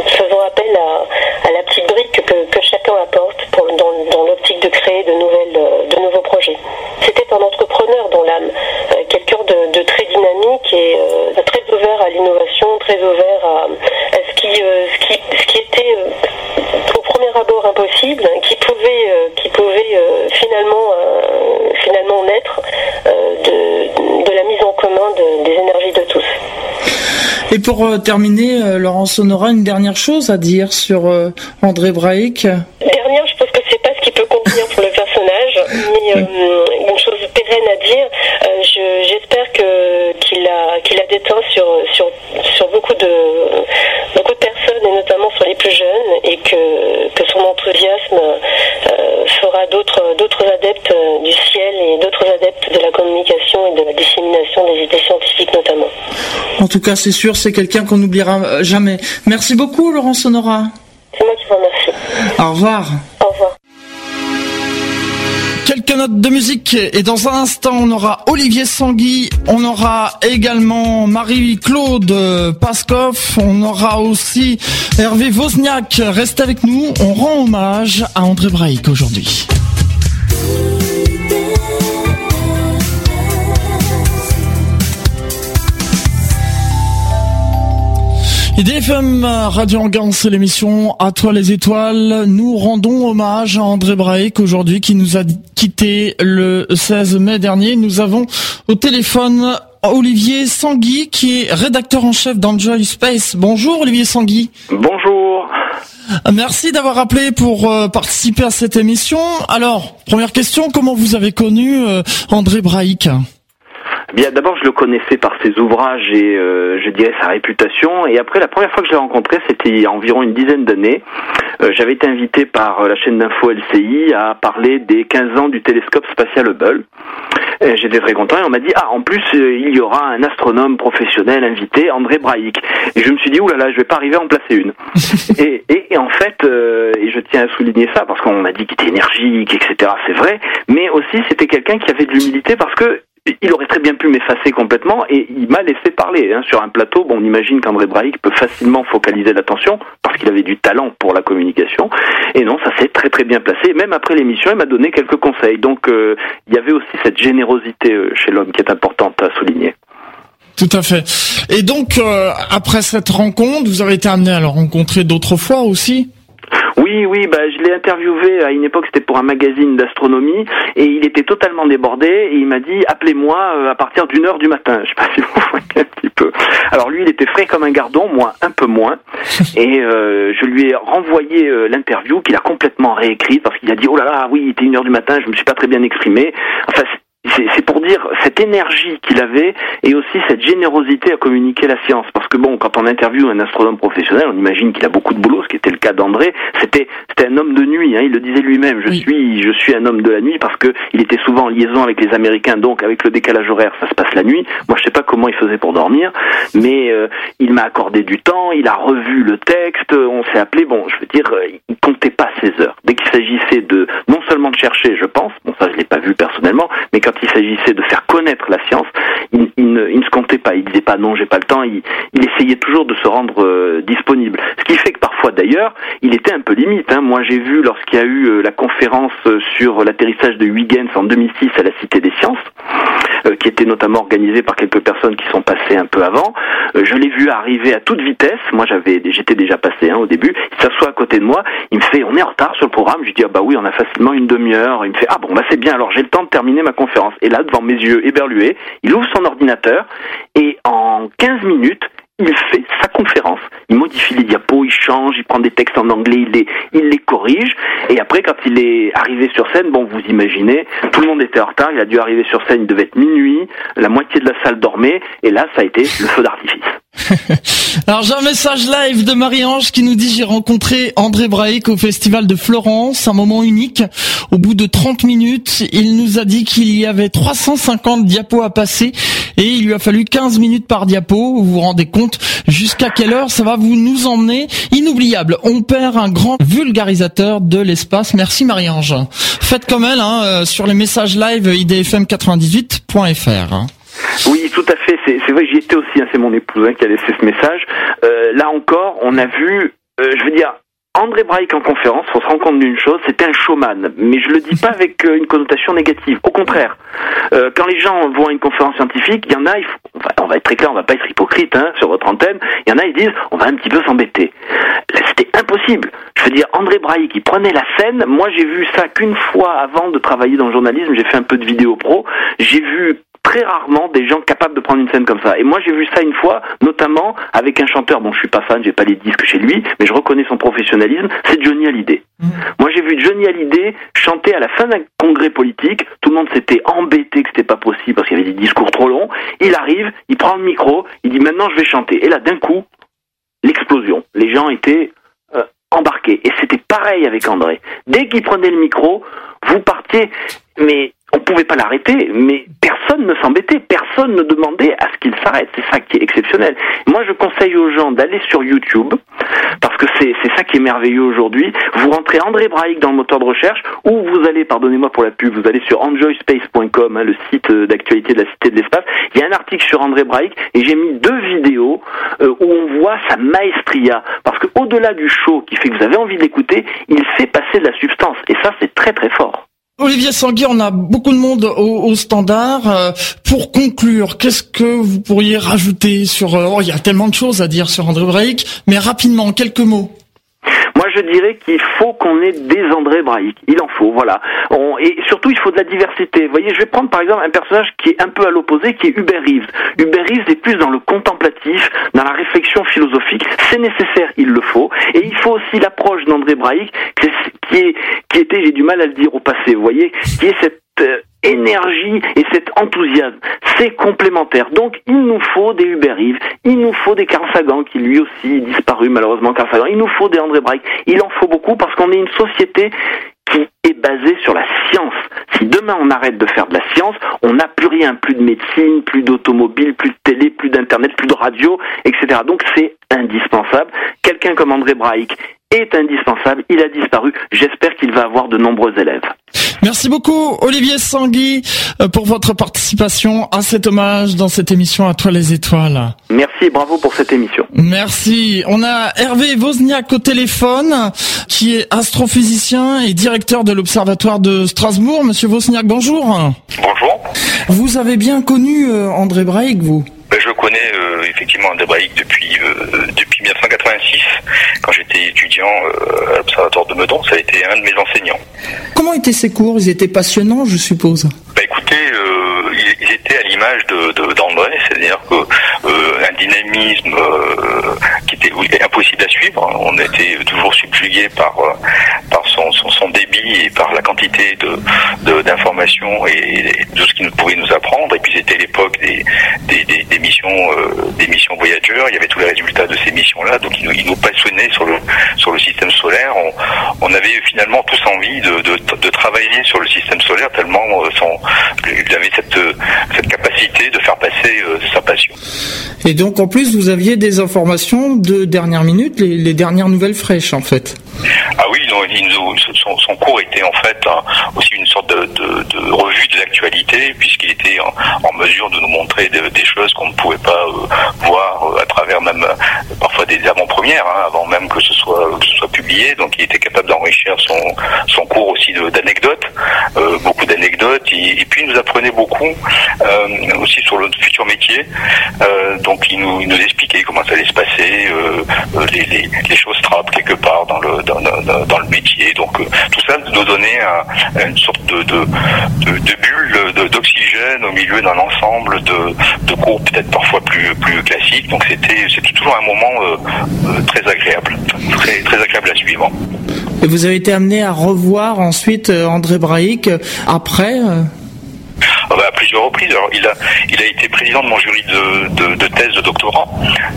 faisant appel à, à, la petite brique que, que chacun apporte pour, dans, dans l'optique de créer de, nouvelles, de nouveaux projets. C'était un entrepreneur dans l'âme, quelqu'un de, de, très dynamique et très ouvert à l'innovation, très ouvert à, ce, qui, euh, ce, qui, ce, qui, était euh, au premier abord impossible, qui pouvait, euh, qui pouvait finalement, finalement naître de, de, la mise en commun des énergies de tous. Et pour terminer, Laurence, on aura une dernière chose à dire sur André Braic? Dernière, je pense que c'est pas ce qui peut convenir pour le personnage, mais une chose pérenne à dire. J'espère que qu'il a qu'il a déteint sur sur sur beaucoup de beaucoup de personnes et notamment sur les plus jeunes et que que son enthousiasme euh, fera d'autres d'autres adeptes du ciel et d'autres adeptes de la communication et de la dissémination des idées scientifiques notamment. En tout cas, c'est sûr, c'est quelqu'un qu'on n'oubliera jamais. Merci beaucoup, Laurence Honora. C'est moi qui vous remercie. Au revoir. Au revoir quelques notes de musique et dans un instant on aura Olivier Sangui, on aura également Marie-Claude Paskov, on aura aussi Hervé Wozniak. Restez avec nous, on rend hommage à André Braïc aujourd'hui. IDFM Radio Angan, c'est l'émission À toi les étoiles. Nous rendons hommage à André Braik aujourd'hui qui nous a quitté le 16 mai dernier. Nous avons au téléphone Olivier Sangui qui est rédacteur en chef d'Enjoy Space. Bonjour Olivier Sangui. Bonjour. Merci d'avoir appelé pour euh, participer à cette émission. Alors, première question, comment vous avez connu euh, André Braik Bien, d'abord, je le connaissais par ses ouvrages et euh, je dirais sa réputation. Et après, la première fois que je l'ai rencontré, c'était il y a environ une dizaine d'années. Euh, j'avais été invité par euh, la chaîne d'info LCI à parler des 15 ans du télescope spatial Hubble. J'étais très content et on m'a dit ah en plus il y aura un astronome professionnel invité, André Braic. Et je me suis dit oulala, là là, je vais pas arriver à en placer une. et, et, en fait, et je tiens à souligner ça parce qu'on m'a dit qu'il était énergique, etc. C'est vrai, mais aussi c'était quelqu'un qui avait de l'humilité parce que il aurait très bien pu m'effacer complètement et il m'a laissé parler. Hein. Sur un plateau, bon, on imagine qu'André Braic peut facilement focaliser l'attention parce qu'il avait du talent pour la communication. Et non, ça s'est très très bien placé. Même après l'émission, il m'a donné quelques conseils. Donc euh, il y avait aussi cette générosité euh, chez l'homme qui est importante à souligner. Tout à fait. Et donc, euh, après cette rencontre, vous avez été amené à le rencontrer d'autres fois aussi? Oui, oui, bah, je l'ai interviewé à une époque, c'était pour un magazine d'astronomie, et il était totalement débordé, et il m'a dit, appelez-moi euh, à partir d'une heure du matin. Je sais pas si vous voyez un petit peu. Alors lui, il était frais comme un gardon, moi un peu moins, et euh, je lui ai renvoyé euh, l'interview qu'il a complètement réécrite, parce qu'il a dit, oh là là, oui, il était une heure du matin, je me suis pas très bien exprimé. Enfin, c'est pour dire cette énergie qu'il avait et aussi cette générosité à communiquer la science. Parce que bon, quand on interviewe un astronome professionnel, on imagine qu'il a beaucoup de boulot, ce qui était le cas d'André. C'était c'était un homme de nuit, hein, il le disait lui-même. Je suis je suis un homme de la nuit parce que il était souvent en liaison avec les Américains, donc avec le décalage horaire, ça se passe la nuit. Moi, je sais pas comment il faisait pour dormir, mais euh, il m'a accordé du temps, il a revu le texte, on s'est appelé. Bon, je veux dire, euh, il comptait pas ses heures. Dès qu'il s'agissait de non seulement de chercher, je pense, bon ça je l'ai pas vu personnellement, mais quand il s'agissait de faire connaître la science, il, ne, se comptait pas. Il disait pas non, j'ai pas le temps. Il, essayait toujours de se rendre euh, disponible. Ce qui fait que parfois, d'ailleurs, il était un peu limite. Hein. Moi, j'ai vu lorsqu'il y a eu euh, la conférence sur l'atterrissage de Huygens en 2006 à la Cité des Sciences, qui était notamment organisée par quelques personnes qui sont passées un peu avant. je l'ai vu arriver à toute vitesse. Moi, j'avais, j'étais déjà passé hein, au début. Il s'assoit à côté de moi. Il me fait, on est en retard sur le programme. Je lui dis, ah bah oui, on a facilement une demi-heure. Il me fait, ah bon, bah c'est bien. Alors j'ai le temps de terminer ma conférence. Et là, devant mes yeux éberlués, il ouvre son ordinateur et en 15 minutes, il fait sa conférence. Il modifie les diapos, il change, il prend des textes en anglais, il les, il les corrige. Et après, quand il est arrivé sur scène, bon, vous imaginez, tout le monde était en retard. Il a dû arriver sur scène, il devait être minuit. La moitié de la salle dormait. Et là, ça a été le feu d'artifice. Alors j'ai un message live de Marie-Ange qui nous dit j'ai rencontré André Braic au festival de Florence, un moment unique. Au bout de 30 minutes, il nous a dit qu'il y avait 350 diapos à passer et il lui a fallu 15 minutes par diapo. Vous vous rendez compte jusqu'à quelle heure ça va vous nous emmener? Inoubliable. On perd un grand vulgarisateur de l'espace. Merci Marie-Ange. Faites comme elle hein, euh, sur les messages live idfm98.fr. Oui, tout à fait. C'est vrai, j'y étais aussi. Hein, c'est mon épouse hein, qui a laissé ce message. Euh, là encore, on a vu, euh, je veux dire, André Braik en conférence, on se rend compte d'une chose, c'était un showman. Mais je le dis pas avec euh, une connotation négative. Au contraire, quand les gens vont à une conférence scientifique, il y en a, on va être très clair, on va pas être hypocrite hein, sur votre antenne. Il y en a, ils disent, on va un petit peu s'embêter. Là, c'était impossible. Je veux dire, André Braille qui prenait la scène. Moi, j'ai vu ça qu'une fois avant de travailler dans le journalisme. J'ai fait un peu de vidéo pro. J'ai vu très rarement des gens capables de prendre une scène comme ça. Et moi, j'ai vu ça une fois, notamment avec un chanteur dont je suis pas fan, j'ai pas les disques chez lui, mais je reconnais son professionnalisme, c'est Johnny Hallyday. Mmh. Moi, j'ai vu Johnny Hallyday chanter à la fin d'un congrès politique. Tout le monde s'était embêté que c'était pas possible parce qu'il y avait des discours trop longs. Il arrive, il prend le micro, il dit maintenant je vais chanter. Et là, d'un coup, l'explosion. Les gens étaient euh, embarqués. Et c'était pareil avec André. Dès qu'il prenait le micro, vous partiez, mais on pouvait pas l'arrêter, mais personne ne s'embêtait, personne ne demandait à ce qu'il s'arrête. C'est ça qui est exceptionnel. Moi, je conseille aux gens d'aller sur YouTube, parce que c'est ça qui est merveilleux aujourd'hui. Vous rentrez André Braik dans le moteur de recherche, ou vous allez, pardonnez-moi pour la pub, vous allez sur enjoyspace.com, hein, le site d'actualité de la Cité de l'Espace. Il y a un article sur André Braik, et j'ai mis deux vidéos euh, où on voit sa maestria, parce que au-delà du show qui fait que vous avez envie d'écouter, il fait passer de la substance, et ça, c'est très très fort. Olivier Sangui, on a beaucoup de monde au, standard. Euh, pour conclure, qu'est-ce que vous pourriez rajouter sur... Euh, oh, il y a tellement de choses à dire sur André Braic, mais rapidement, quelques mots. Moi, je dirais qu'il faut qu'on ait des André Braïc. Il en faut, voilà. et surtout, il faut de la diversité. Vous voyez, je vais prendre par exemple un personnage qui est un peu à l'opposé, qui est Hubert Reeves. Hubert Reeves est plus dans le contemplatif, dans la réflexion philosophique. C'est nécessaire, il le faut. Et il faut aussi l'approche d'André Braïc, qui, est, qui était, j'ai du mal à le dire au passé, vous voyez, qui est cette euh, énergie et cet enthousiasme. C'est complémentaire. Donc il nous faut des Hubert Reeves, il nous faut des Carl Sagan, qui lui aussi disparu malheureusement Carl Sagan, il nous faut des André Braik. Il en faut beaucoup parce qu'on est une société qui est basée sur la science. Si demain on arrête de faire de la science, on n'a plus rien, plus de médecine, plus d'automobile, plus de télé, plus d'internet, plus de radio, etc. Donc c'est indispensable. Quelqu'un comme André Braik est indispensable, il a disparu. J'espère qu'il va avoir de nombreux élèves. Merci beaucoup Olivier Sangui euh, pour votre participation à cet hommage dans cette émission à toi les étoiles. Merci et bravo pour cette émission. Merci. On a Hervé Wozniak au téléphone qui est astrophysicien et directeur de l'Observatoire de Strasbourg. Monsieur Wozniak, bonjour. Bonjour. Vous avez bien connu euh, André Braic, vous ben, Je connais euh, effectivement André Braic depuis, depuis 1986 quand j'étais étudiant à l'Observatoire de Meudon. Ça a été un de mes enseignants. Comment étaient ces cours? Ils étaient passionnants, je suppose? Bah écoutez, euh, ils étaient à l'image d'André, c'est-à-dire que euh, un dynamisme euh, qui était impossible à suivre. On était toujours subjugué par par son, son, débit et par la quantité de d'informations et, de ce qu'il pouvait nous apprendre. Et puis c'était l'époque des des, missions des missions voyageurs. Il y avait tous les résultats de ces missions-là, donc ils nous, passionnaient sur le sur le système solaire. On, avait finalement tous envie de, de travailler sur le système solaire tellement euh, son, cette, euh, cette capacité de faire passer euh, sa passion. Et donc en plus vous aviez des informations de dernière minute, les, dernières nouvelles fraîches en fait. Ah oui, non, son, cours était en fait aussi une sorte de, revue de l'actualité, puisqu'il était en, mesure de nous montrer des choses qu'on ne pouvait pas voir à travers même parfois des avant-premières, hein, avant même que ce soit que ce soit publié. Donc il était capable d'enrichir son, son cours aussi d'anecdotes, beaucoup d'anecdotes, et, puis il nous apprenait beaucoup aussi sur le futur métier. donc il nous, il nous expliquait comment ça allait se passer, les, les, choses trappent quelque part dans le dans, le métier. Donc euh, tout ça nous donnait une sorte de, bulle d'oxygène au milieu d'un ensemble de, cours peut-être parfois plus classiques. Donc c'était toujours un moment euh, euh, très agréable, très agréable à suivre. Et vous avez été amené à revoir ensuite André Braic après ah bah, à plusieurs reprises. Alors, il a, il a été président de mon jury de, de, thèse de doctorat.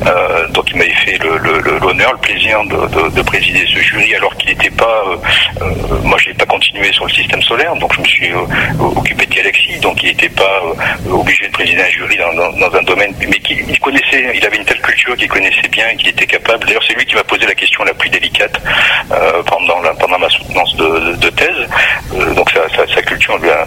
Euh, donc, il m'avait fait l'honneur, le, plaisir de, de, présider ce jury, alors qu'il n'était pas. Euh, euh moi, je n'ai pas continué sur le système solaire, donc je me suis occupé de galaxies. Donc, il n'était pas obligé de présider un jury dans, dans, un domaine, mais qu'il connaissait. Il avait une telle culture qu'il connaissait bien, qu'il était capable. D'ailleurs, c'est lui qui m'a posé la question la plus délicate pendant, la, pendant ma soutenance de, de thèse. donc, sa, culture lui a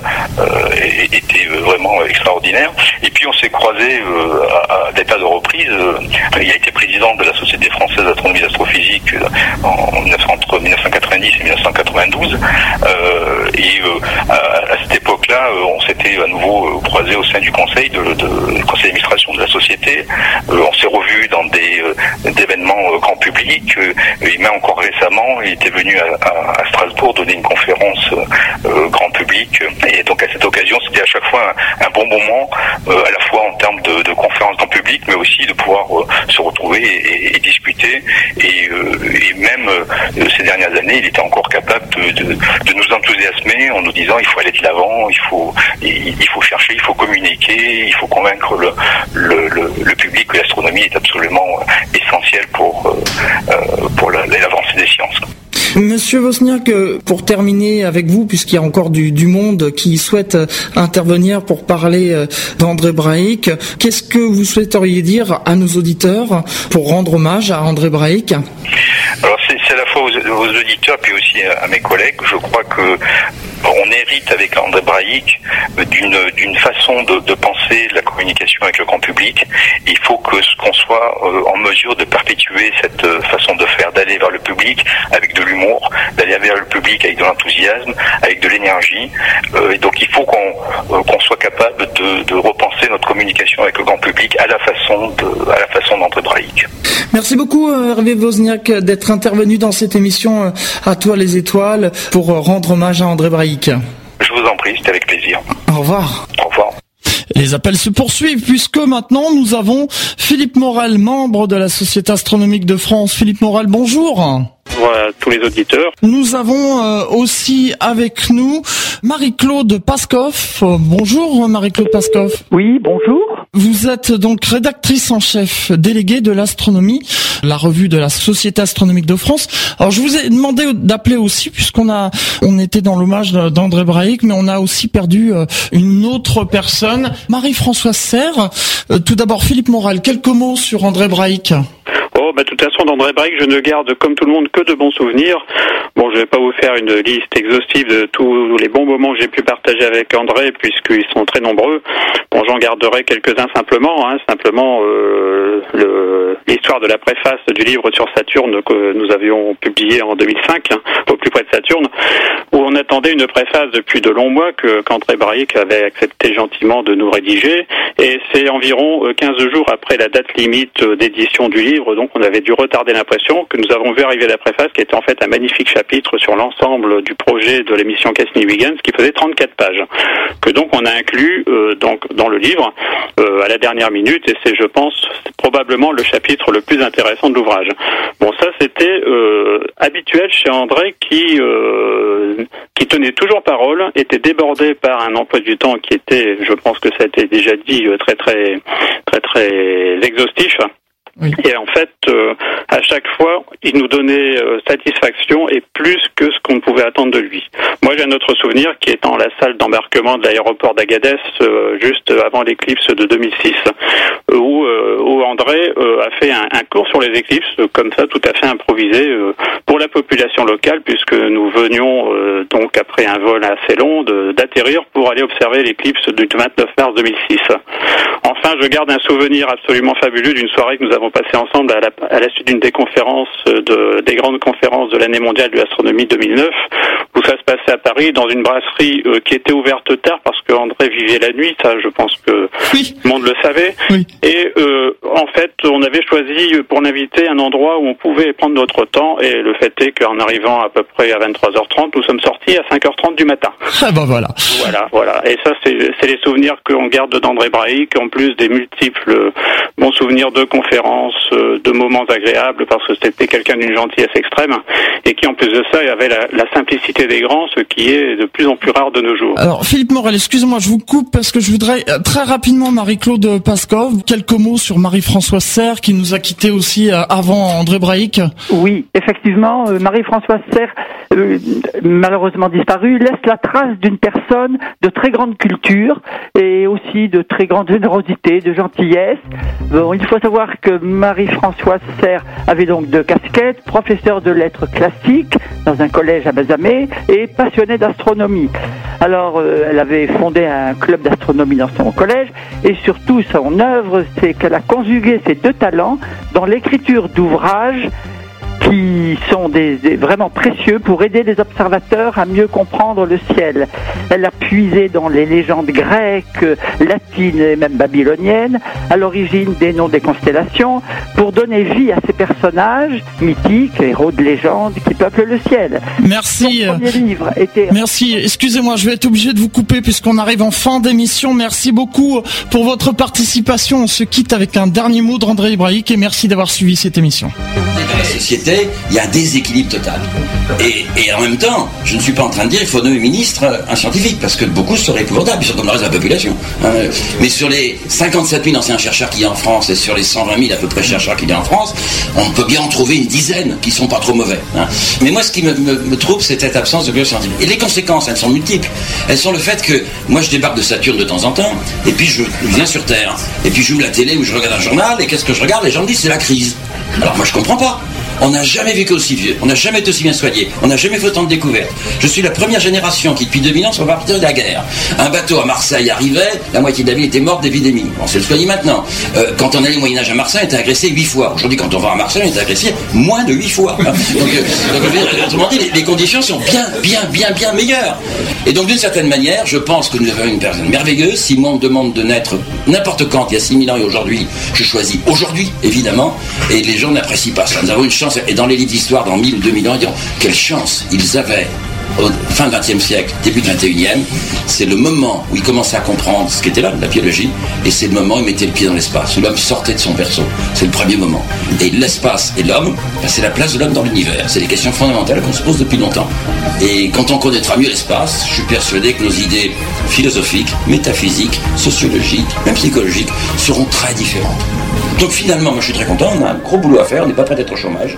euh, vraiment extraordinaire. Et puis on s'est croisé euh, à, des tas de reprises. Euh, il a été président de la Société française d'astronomie et d'astrophysique en, entre 1990 et 1992. et à, cette époque-là, on s'était à nouveau croisé au sein du conseil de, de conseil d'administration de la société. on s'est revu dans des, événements grand public. et même encore récemment, il était venu à, Strasbourg donner une conférence grand public. Et donc à cette occasion, c'était à chaque fois un, bon moment, euh, à la fois en termes de, de conférences dans public, mais aussi de pouvoir euh, se retrouver et, discuter. Et, euh, même ces dernières années, il était encore capable de, nous enthousiasmer en nous disant il faut aller de l'avant, il faut, il, chercher, il faut communiquer, il faut convaincre le, public que l'astronomie est absolument essentielle pour, pour l'avancée des sciences. Monsieur Vosniak, pour terminer avec vous, puisqu'il y a encore du, du, monde qui souhaite intervenir pour parler euh, d'André Braic, qu'est-ce que vous souhaiteriez dire à nos auditeurs pour rendre hommage à André Braic Alors c'est à la fois aux, auditeurs puis aussi à mes collègues. Je crois que on hérite avec André Braic d'une d'une façon de, de, penser la communication avec le grand public. Il faut que qu'on soit euh, en mesure de perpétuer cette euh, façon de faire, d'aller vers le public avec de l'humour, d'aller vers le public avec de l'enthousiasme, avec de l'énergie. Euh, et donc il faut qu'on qu'on soit capable de, repenser notre communication avec le grand public à la façon à la façon d'André Braic. Merci beaucoup Hervé Wozniak d'être intervenu dans cette émission à toi les étoiles pour rendre hommage à André Braic. Je vous en prie, c'était avec plaisir. Au revoir. Au revoir. Les appels se poursuivent puisque maintenant nous avons Philippe Morel, membre de la Société astronomique de France. Philippe Morel, bonjour. Voilà, tous les auditeurs. Nous avons euh, aussi avec nous Marie-Claude Pascoff. Euh, bonjour Marie-Claude Pascoff. Oui, bonjour. Vous êtes donc rédactrice en chef déléguée de l'astronomie, la revue de la Société astronomique de France. Alors je vous ai demandé d'appeler aussi puisqu'on a on était dans l'hommage d'André Braic mais on a aussi perdu euh, une autre personne, Marie-Françoise Serre. Tout d'abord Philippe Moral, quelques mots sur André Braic. Oh, bah, de toute façon, d'André Braic, je ne garde, comme tout le monde, que de bons souvenirs. Bon, je vais pas vous faire une liste exhaustive de tous les bons moments que j'ai pu partager avec André, puisqu'ils sont très nombreux. Bon, j'en garderai quelques-uns simplement, hein, simplement euh, l'histoire de la préface du livre sur Saturne que nous avions publié en 2005, hein, au plus près de Saturne, où on attendait une préface depuis de longs mois que qu'André Braic avait accepté gentiment de nous rédiger, et c'est environ 15 euh, jours après la date limite euh, d'édition du livre, donc on avait dû retarder l'impression que nous avons vu arriver la préface qui était en fait un magnifique chapitre sur l'ensemble du projet de l'émission Cassini-Huygens qui faisait 34 pages, que donc on a inclus euh, donc, dans le livre euh, à la dernière minute et c'est je pense probablement le chapitre le plus intéressant de l'ouvrage. Bon ça c'était euh, habituel chez André qui qui tenait toujours parole, était débordé par un emploi du temps qui était, je pense que ça a été déjà dit, très très très très exhaustif Et en fait, euh, à chaque fois, il nous donnait euh, satisfaction et plus que ce qu'on pouvait attendre de lui. Moi, j'ai un autre souvenir qui est dans la salle d'embarquement de l'aéroport d'Agadez, euh, juste avant l'éclipse de 2006, où, André a fait un, un, cours sur les éclipses, comme ça, tout à fait improvisé, pour la population locale, puisque nous venions donc après un vol assez long d'atterrir pour aller observer l'éclipse du 29 mars 2006. Enfin, je garde un souvenir absolument fabuleux d'une soirée que nous avons passée ensemble à la, à la suite d'une des conférences de, des grandes conférences de l'année mondiale de l'astronomie 2009, où ça se passait à Paris dans une brasserie euh, qui était ouverte tard parce que André vivait la nuit. Ça, je pense que tout le monde le savait. Et euh, en fait, on avait choisi pour l'inviter un endroit où on pouvait prendre notre temps. Et le fait est qu'en arrivant à peu près à 23h30, nous sommes sortis à 5h30 du matin. Ah ben voilà. Voilà, voilà. Et ça, c'est les souvenirs qu'on garde d'André Braic, en plus des multiples bons souvenirs de conférences, euh, de moments agréables, parce que c'était quelqu'un d'une gentillesse extrême, et qui en plus de ça avait la, la, simplicité des grands, ce qui est de plus en plus rare de nos jours. Alors Philippe Morel, excusez-moi, je vous coupe parce que je voudrais euh, très rapidement Marie-Claude Pascov, quelques mots sur Marie-Françoise Serre qui nous a quitté aussi euh, avant André Braic. Oui, effectivement, Marie-Françoise Serre, malheureusement disparue, laisse la trace d'une personne de très grande culture et aussi de très grande générosité, de gentillesse. Bon, il faut savoir que Marie-Françoise Serre avait donc deux casquettes, professeur de lettres classiques dans un collège à Bazamé et passionnée d'astronomie. Alors, euh, elle avait fondé un club d'astronomie dans son collège et surtout son œuvre, c'est qu'elle a conjugué ses deux talents dans l'écriture d'ouvrages qui sont des, vraiment précieux pour aider les observateurs à mieux comprendre le ciel. Elle a puisé dans les légendes grecques, latines et même babyloniennes à l'origine des noms des constellations pour donner vie à ces personnages mythiques, héros de légende qui peuplent le ciel. Merci. Son premier livre était... Merci. Excusez-moi, je vais être obligé de vous couper puisqu'on arrive en fin d'émission. Merci beaucoup pour votre participation. On se quitte avec un dernier mot d'André Ibrahic et merci d'avoir suivi cette émission. La société il y a un déséquilibre total. Et, en même temps, je ne suis pas en train de dire qu'il faut nommer ministre un scientifique, parce que beaucoup seraient épouvantables, surtout comme le reste de la population. Hein. Mais sur les 57 000 anciens chercheurs qu'il y a en France et sur les 120 000 à peu près chercheurs qu'il y a en France, on peut bien en trouver une dizaine qui sont pas trop mauvais. Hein. Mais moi, ce qui me, me, trouble, c'est cette absence de bioscientifique. Et les conséquences, elles sont multiples. Elles sont le fait que moi, je débarque de Saturne de temps en temps, et puis je viens sur Terre, et puis j'ouvre la télé ou je regarde un journal, et qu'est-ce que je regarde? Les gens me disent c'est la crise. Alors moi, je comprends pas. On n'a jamais vécu aussi vieux, on n'a jamais été aussi bien soigné, on n'a jamais fait autant de découvertes. Je suis la première génération qui, depuis 2000 ans, sont partis de la guerre. Un bateau à Marseille arrivait, la moitié de la ville était morte d'épidémie. On sait le soigner maintenant. Euh, quand on allait au Moyen-Âge à Marseille, on était agressé 8 fois. Aujourd'hui, quand on va à Marseille, on est agressé moins de 8 fois. euh, autrement dit, les, conditions sont bien, bien, bien, bien meilleures. Et donc, d'une certaine manière, je pense que nous avons une personne merveilleuse. Si moi, on me demande de naître n'importe quand, il y a 6000 ans et aujourd'hui, je choisis aujourd'hui, évidemment. Et les gens n'apprécient pas ça. Nous avons une chance et dans les livres d'histoire, dans 1000 ou 2000 ans, ils diront quelle chance ils avaient au fin XXe siècle, début du XXIe, c'est le moment où ils commençaient à comprendre ce qu'était là, la biologie, et c'est le moment où ils mettaient le pied dans l'espace, où l'homme sortait de son berceau. C'est le premier moment. Et l'espace et l'homme, ben, c'est la place de l'homme dans l'univers. C'est des questions fondamentales qu'on se pose depuis longtemps. Et quand on connaîtra mieux l'espace, je suis persuadé que nos idées philosophiques, métaphysiques, sociologiques, même psychologiques, seront très différentes. Donc finalement, moi je suis très content, on a un gros boulot à faire, on n'est pas prêt d'être au chômage.